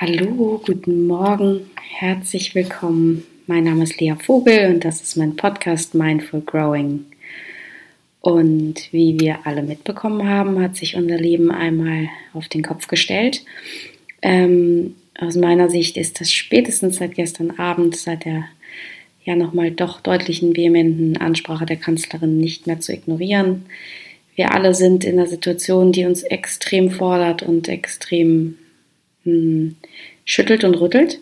Hallo, guten Morgen, herzlich willkommen. Mein Name ist Lea Vogel und das ist mein Podcast Mindful Growing. Und wie wir alle mitbekommen haben, hat sich unser Leben einmal auf den Kopf gestellt. Ähm, aus meiner Sicht ist das spätestens seit gestern Abend, seit der ja nochmal doch deutlichen, vehementen Ansprache der Kanzlerin nicht mehr zu ignorieren. Wir alle sind in einer Situation, die uns extrem fordert und extrem hm, schüttelt und rüttelt.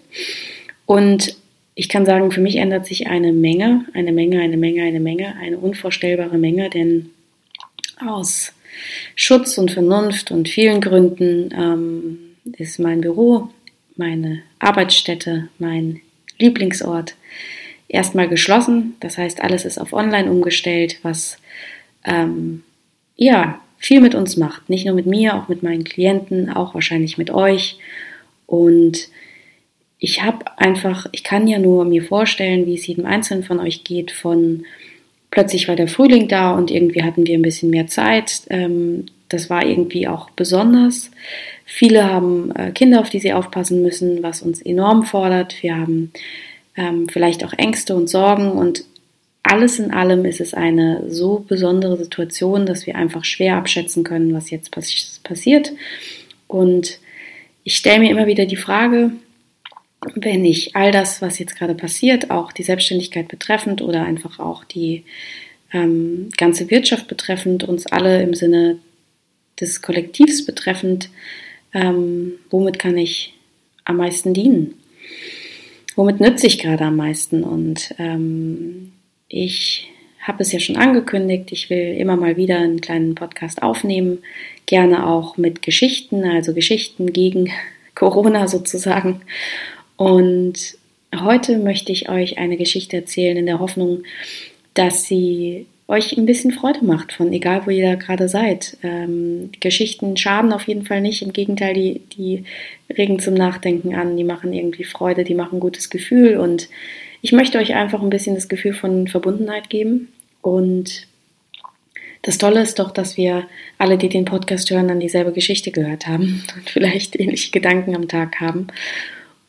Und ich kann sagen, für mich ändert sich eine Menge, eine Menge, eine Menge, eine Menge, eine unvorstellbare Menge, denn aus Schutz und Vernunft und vielen Gründen ähm, ist mein Büro, meine Arbeitsstätte, mein Lieblingsort erstmal geschlossen. Das heißt, alles ist auf Online umgestellt, was ähm, ja viel mit uns macht. Nicht nur mit mir, auch mit meinen Klienten, auch wahrscheinlich mit euch. Und ich habe einfach, ich kann ja nur mir vorstellen, wie es jedem Einzelnen von euch geht, von plötzlich war der Frühling da und irgendwie hatten wir ein bisschen mehr Zeit. Ähm, das war irgendwie auch besonders. Viele haben äh, Kinder, auf die sie aufpassen müssen, was uns enorm fordert. Wir haben ähm, vielleicht auch Ängste und Sorgen und alles in allem ist es eine so besondere Situation, dass wir einfach schwer abschätzen können, was jetzt pass passiert. Und ich stelle mir immer wieder die Frage, wenn ich all das, was jetzt gerade passiert, auch die Selbstständigkeit betreffend oder einfach auch die ähm, ganze Wirtschaft betreffend, uns alle im Sinne des Kollektivs betreffend, ähm, womit kann ich am meisten dienen? Womit nütze ich gerade am meisten? Und ähm, ich habe es ja schon angekündigt, ich will immer mal wieder einen kleinen Podcast aufnehmen, gerne auch mit Geschichten, also Geschichten gegen Corona sozusagen. Und heute möchte ich euch eine Geschichte erzählen in der Hoffnung, dass sie euch ein bisschen Freude macht, von egal wo ihr da gerade seid. Ähm, Geschichten schaden auf jeden Fall nicht, im Gegenteil, die, die regen zum Nachdenken an, die machen irgendwie Freude, die machen gutes Gefühl und ich möchte euch einfach ein bisschen das Gefühl von Verbundenheit geben und das Tolle ist doch, dass wir alle, die den Podcast hören, dann dieselbe Geschichte gehört haben und vielleicht ähnliche Gedanken am Tag haben.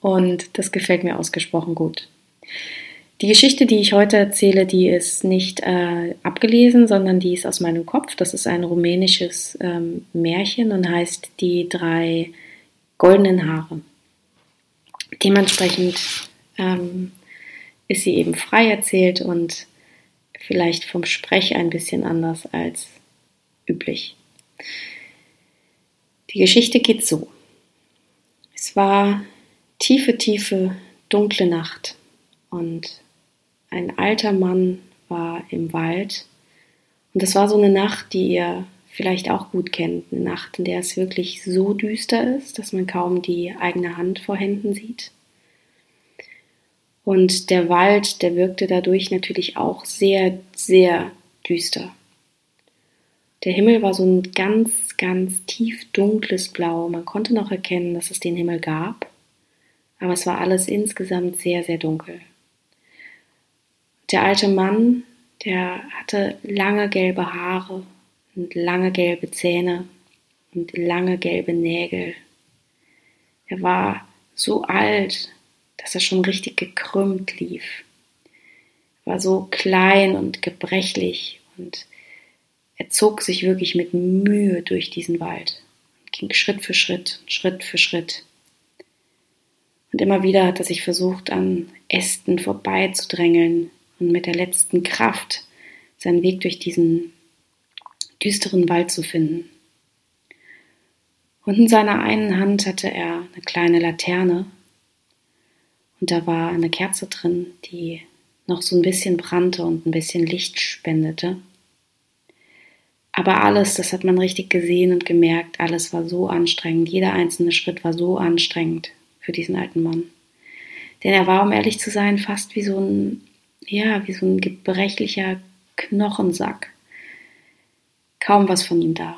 Und das gefällt mir ausgesprochen gut. Die Geschichte, die ich heute erzähle, die ist nicht äh, abgelesen, sondern die ist aus meinem Kopf. Das ist ein rumänisches ähm, Märchen und heißt Die drei goldenen Haare. Dementsprechend ähm, ist sie eben frei erzählt und vielleicht vom Sprech ein bisschen anders als üblich. Die Geschichte geht so. Es war tiefe, tiefe, dunkle Nacht und ein alter Mann war im Wald. Und es war so eine Nacht, die ihr vielleicht auch gut kennt. Eine Nacht, in der es wirklich so düster ist, dass man kaum die eigene Hand vor Händen sieht. Und der Wald, der wirkte dadurch natürlich auch sehr, sehr düster. Der Himmel war so ein ganz, ganz tief dunkles Blau. Man konnte noch erkennen, dass es den Himmel gab, aber es war alles insgesamt sehr, sehr dunkel. Der alte Mann, der hatte lange gelbe Haare und lange gelbe Zähne und lange gelbe Nägel. Er war so alt, dass er schon richtig gekrümmt lief. War so klein und gebrechlich und er zog sich wirklich mit Mühe durch diesen Wald und ging Schritt für Schritt, Schritt für Schritt. Und immer wieder hat er sich versucht, an Ästen vorbeizudrängeln und mit der letzten Kraft seinen Weg durch diesen düsteren Wald zu finden. Und in seiner einen Hand hatte er eine kleine Laterne und da war eine Kerze drin, die noch so ein bisschen brannte und ein bisschen Licht spendete. Aber alles, das hat man richtig gesehen und gemerkt, alles war so anstrengend. Jeder einzelne Schritt war so anstrengend für diesen alten Mann. Denn er war, um ehrlich zu sein, fast wie so ein, ja, wie so ein gebrechlicher Knochensack. Kaum was von ihm da.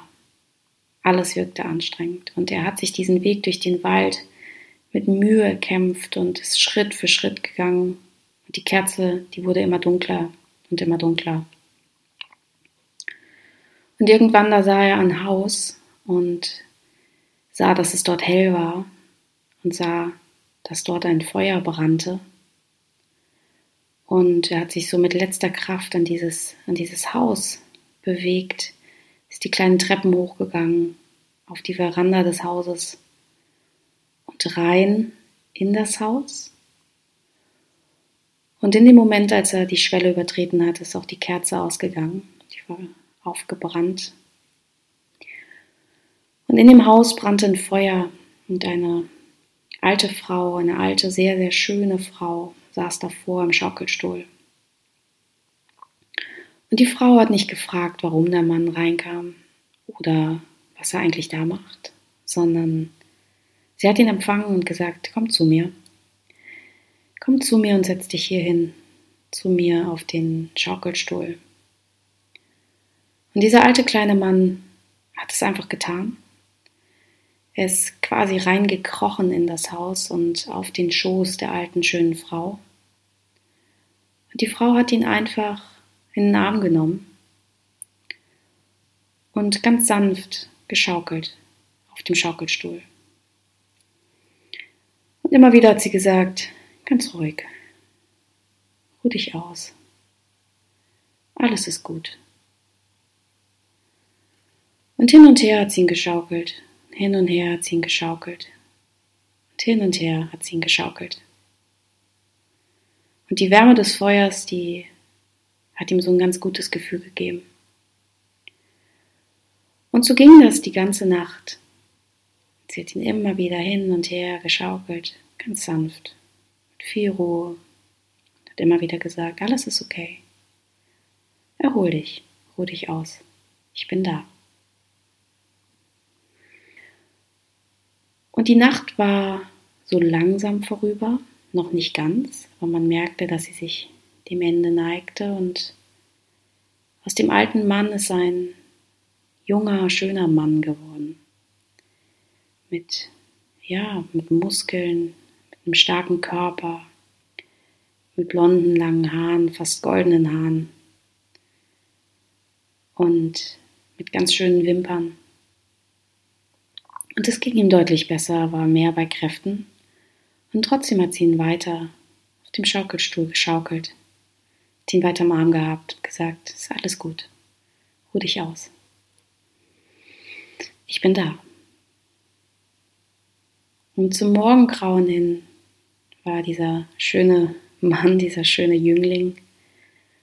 Alles wirkte anstrengend. Und er hat sich diesen Weg durch den Wald mit Mühe erkämpft und ist Schritt für Schritt gegangen. Und die Kerze, die wurde immer dunkler und immer dunkler. Und irgendwann da sah er ein Haus und sah, dass es dort hell war. und sah, dass dort ein Feuer brannte. Und er hat sich so mit letzter Kraft an dieses, an dieses Haus bewegt, ist die kleinen Treppen hochgegangen auf die Veranda des Hauses und rein in das Haus. Und in dem Moment, als er die Schwelle übertreten hat, ist auch die Kerze ausgegangen. Die war aufgebrannt. Und in dem Haus brannte ein Feuer und eine alte Frau, eine alte, sehr, sehr schöne Frau saß davor im Schaukelstuhl. Und die Frau hat nicht gefragt, warum der Mann reinkam oder was er eigentlich da macht, sondern sie hat ihn empfangen und gesagt, komm zu mir. Komm zu mir und setz dich hier hin, zu mir auf den Schaukelstuhl. Und dieser alte kleine Mann hat es einfach getan. Er ist quasi reingekrochen in das Haus und auf den Schoß der alten schönen Frau. Und die Frau hat ihn einfach in den Arm genommen und ganz sanft geschaukelt auf dem Schaukelstuhl. Und immer wieder hat sie gesagt, ganz ruhig, ruh dich aus, alles ist gut. Und hin und her hat sie ihn geschaukelt, hin und her hat sie ihn geschaukelt, und hin und her hat sie ihn geschaukelt. Und die Wärme des Feuers, die hat ihm so ein ganz gutes Gefühl gegeben. Und so ging das die ganze Nacht. Sie hat ihn immer wieder hin und her geschaukelt, ganz sanft, mit viel Ruhe. Hat immer wieder gesagt, alles ist okay. Erhol dich, ruh dich aus. Ich bin da. Und die Nacht war so langsam vorüber, noch nicht ganz, aber man merkte, dass sie sich dem Ende neigte und aus dem alten Mann ist ein junger, schöner Mann geworden. Mit, ja, mit Muskeln, mit einem starken Körper, mit blonden, langen Haaren, fast goldenen Haaren und mit ganz schönen Wimpern. Und es ging ihm deutlich besser, war mehr bei Kräften. Und trotzdem hat sie ihn weiter auf dem Schaukelstuhl geschaukelt, hat ihn weiter am Arm gehabt, gesagt, ist alles gut, ruh dich aus ich bin da. Und zum Morgengrauen hin war dieser schöne Mann, dieser schöne Jüngling,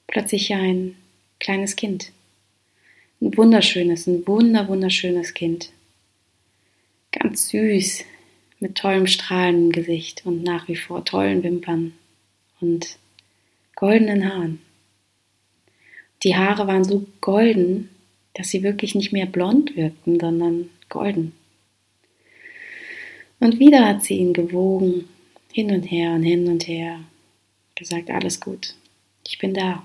plötzlich ein kleines Kind. Ein wunderschönes, ein wunder, wunderschönes Kind. Ganz süß, mit tollem strahlendem Gesicht und nach wie vor tollen Wimpern und goldenen Haaren. Die Haare waren so golden, dass sie wirklich nicht mehr blond wirkten, sondern golden. Und wieder hat sie ihn gewogen, hin und her und hin und her, gesagt, alles gut, ich bin da.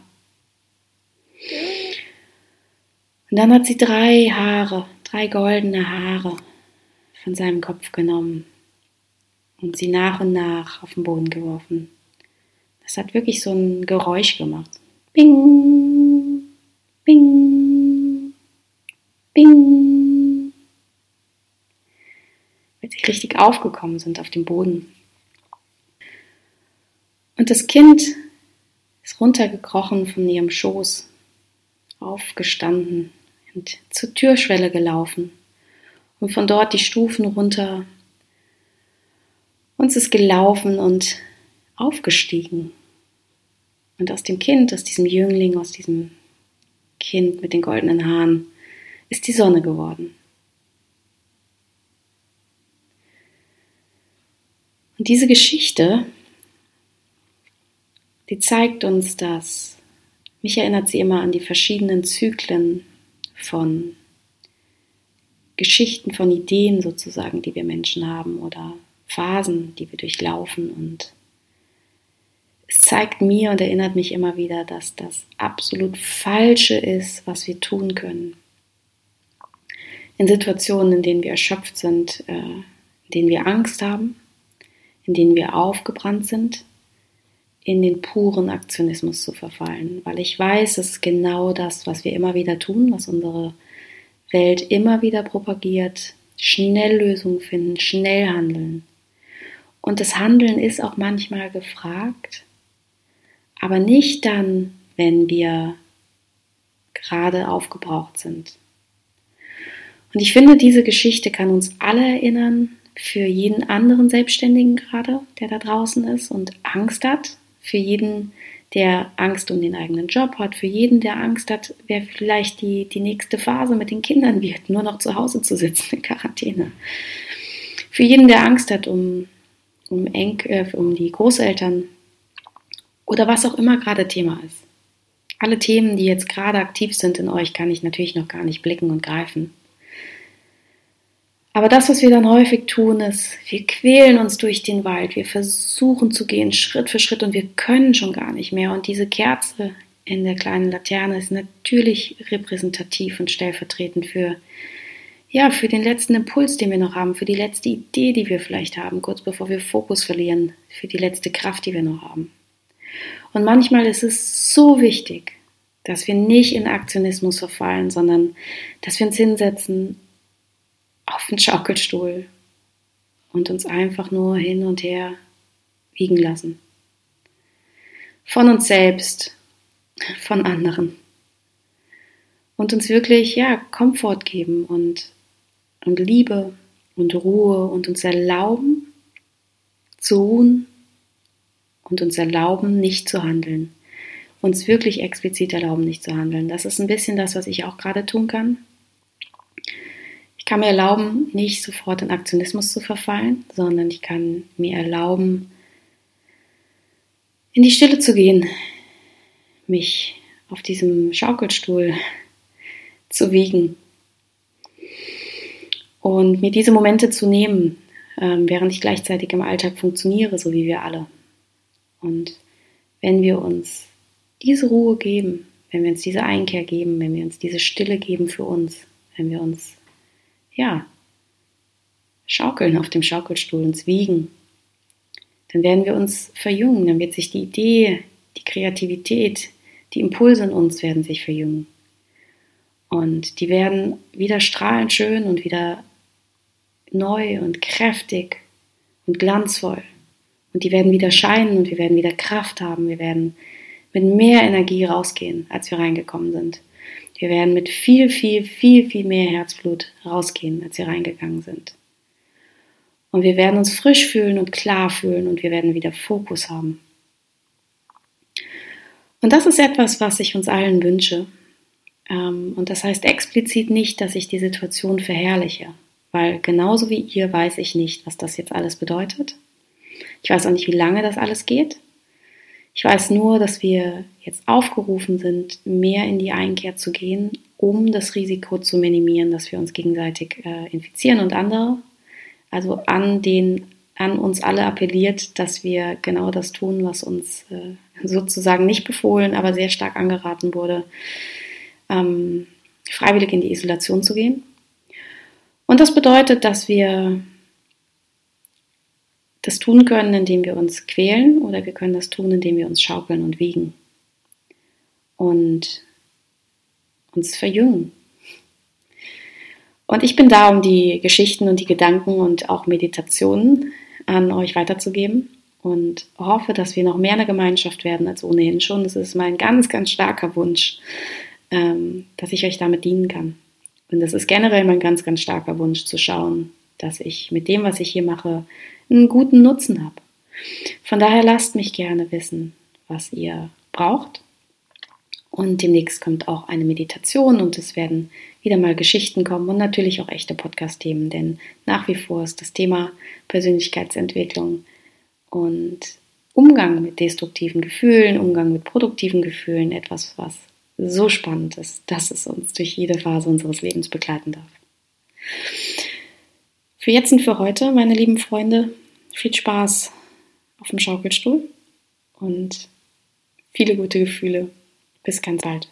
Und dann hat sie drei Haare, drei goldene Haare von seinem Kopf genommen und sie nach und nach auf den Boden geworfen. Das hat wirklich so ein Geräusch gemacht. Bing, bing. Bing. Weil sie richtig aufgekommen sind auf dem Boden. Und das Kind ist runtergekrochen von ihrem Schoß, aufgestanden und zur Türschwelle gelaufen und von dort die Stufen runter. Und es ist gelaufen und aufgestiegen. Und aus dem Kind, aus diesem Jüngling, aus diesem Kind mit den goldenen Haaren, ist die Sonne geworden. Und diese Geschichte, die zeigt uns, dass, mich erinnert sie immer an die verschiedenen Zyklen von Geschichten, von Ideen sozusagen, die wir Menschen haben oder Phasen, die wir durchlaufen. Und es zeigt mir und erinnert mich immer wieder, dass das absolut Falsche ist, was wir tun können in Situationen, in denen wir erschöpft sind, äh, in denen wir Angst haben, in denen wir aufgebrannt sind, in den puren Aktionismus zu verfallen. Weil ich weiß, es ist genau das, was wir immer wieder tun, was unsere Welt immer wieder propagiert. Schnell Lösungen finden, schnell handeln. Und das Handeln ist auch manchmal gefragt, aber nicht dann, wenn wir gerade aufgebraucht sind. Und ich finde, diese Geschichte kann uns alle erinnern, für jeden anderen Selbstständigen gerade, der da draußen ist und Angst hat, für jeden, der Angst um den eigenen Job hat, für jeden, der Angst hat, wer vielleicht die, die nächste Phase mit den Kindern wird, nur noch zu Hause zu sitzen in Quarantäne. Für jeden, der Angst hat um, um, Enk, äh, um die Großeltern oder was auch immer gerade Thema ist. Alle Themen, die jetzt gerade aktiv sind in euch, kann ich natürlich noch gar nicht blicken und greifen. Aber das, was wir dann häufig tun, ist, wir quälen uns durch den Wald, wir versuchen zu gehen, Schritt für Schritt, und wir können schon gar nicht mehr. Und diese Kerze in der kleinen Laterne ist natürlich repräsentativ und stellvertretend für, ja, für den letzten Impuls, den wir noch haben, für die letzte Idee, die wir vielleicht haben, kurz bevor wir Fokus verlieren, für die letzte Kraft, die wir noch haben. Und manchmal ist es so wichtig, dass wir nicht in Aktionismus verfallen, sondern dass wir uns hinsetzen auf den Schaukelstuhl und uns einfach nur hin und her wiegen lassen. Von uns selbst, von anderen. Und uns wirklich, ja, Komfort geben und, und Liebe und Ruhe und uns erlauben zu ruhen und uns erlauben, nicht zu handeln. Uns wirklich explizit erlauben, nicht zu handeln. Das ist ein bisschen das, was ich auch gerade tun kann kann mir erlauben, nicht sofort in Aktionismus zu verfallen, sondern ich kann mir erlauben, in die Stille zu gehen, mich auf diesem Schaukelstuhl zu wiegen und mir diese Momente zu nehmen, ähm, während ich gleichzeitig im Alltag funktioniere, so wie wir alle. Und wenn wir uns diese Ruhe geben, wenn wir uns diese Einkehr geben, wenn wir uns diese Stille geben für uns, wenn wir uns ja, schaukeln auf dem Schaukelstuhl, uns wiegen, dann werden wir uns verjüngen, dann wird sich die Idee, die Kreativität, die Impulse in uns werden sich verjüngen. Und die werden wieder strahlend schön und wieder neu und kräftig und glanzvoll. Und die werden wieder scheinen und wir werden wieder Kraft haben. Wir werden mit mehr Energie rausgehen, als wir reingekommen sind. Wir werden mit viel, viel, viel, viel mehr Herzblut rausgehen, als wir reingegangen sind. Und wir werden uns frisch fühlen und klar fühlen und wir werden wieder Fokus haben. Und das ist etwas, was ich uns allen wünsche. Ähm, und das heißt explizit nicht, dass ich die Situation verherrliche, weil genauso wie ihr weiß ich nicht, was das jetzt alles bedeutet. Ich weiß auch nicht, wie lange das alles geht. Ich weiß nur, dass wir jetzt aufgerufen sind, mehr in die Einkehr zu gehen, um das Risiko zu minimieren, dass wir uns gegenseitig äh, infizieren und andere. Also an den an uns alle appelliert, dass wir genau das tun, was uns äh, sozusagen nicht befohlen, aber sehr stark angeraten wurde, ähm, freiwillig in die Isolation zu gehen. Und das bedeutet, dass wir das tun können, indem wir uns quälen oder wir können das tun, indem wir uns schaukeln und wiegen und uns verjüngen. Und ich bin da, um die Geschichten und die Gedanken und auch Meditationen an euch weiterzugeben und hoffe, dass wir noch mehr eine Gemeinschaft werden als ohnehin schon. Es ist mein ganz, ganz starker Wunsch, ähm, dass ich euch damit dienen kann. Und es ist generell mein ganz, ganz starker Wunsch zu schauen, dass ich mit dem, was ich hier mache, einen guten Nutzen habe. Von daher lasst mich gerne wissen, was ihr braucht. Und demnächst kommt auch eine Meditation und es werden wieder mal Geschichten kommen und natürlich auch echte Podcast-Themen, denn nach wie vor ist das Thema Persönlichkeitsentwicklung und Umgang mit destruktiven Gefühlen, Umgang mit produktiven Gefühlen etwas, was so spannend ist, dass es uns durch jede Phase unseres Lebens begleiten darf. Für jetzt und für heute, meine lieben Freunde, viel Spaß auf dem Schaukelstuhl und viele gute Gefühle. Bis ganz bald.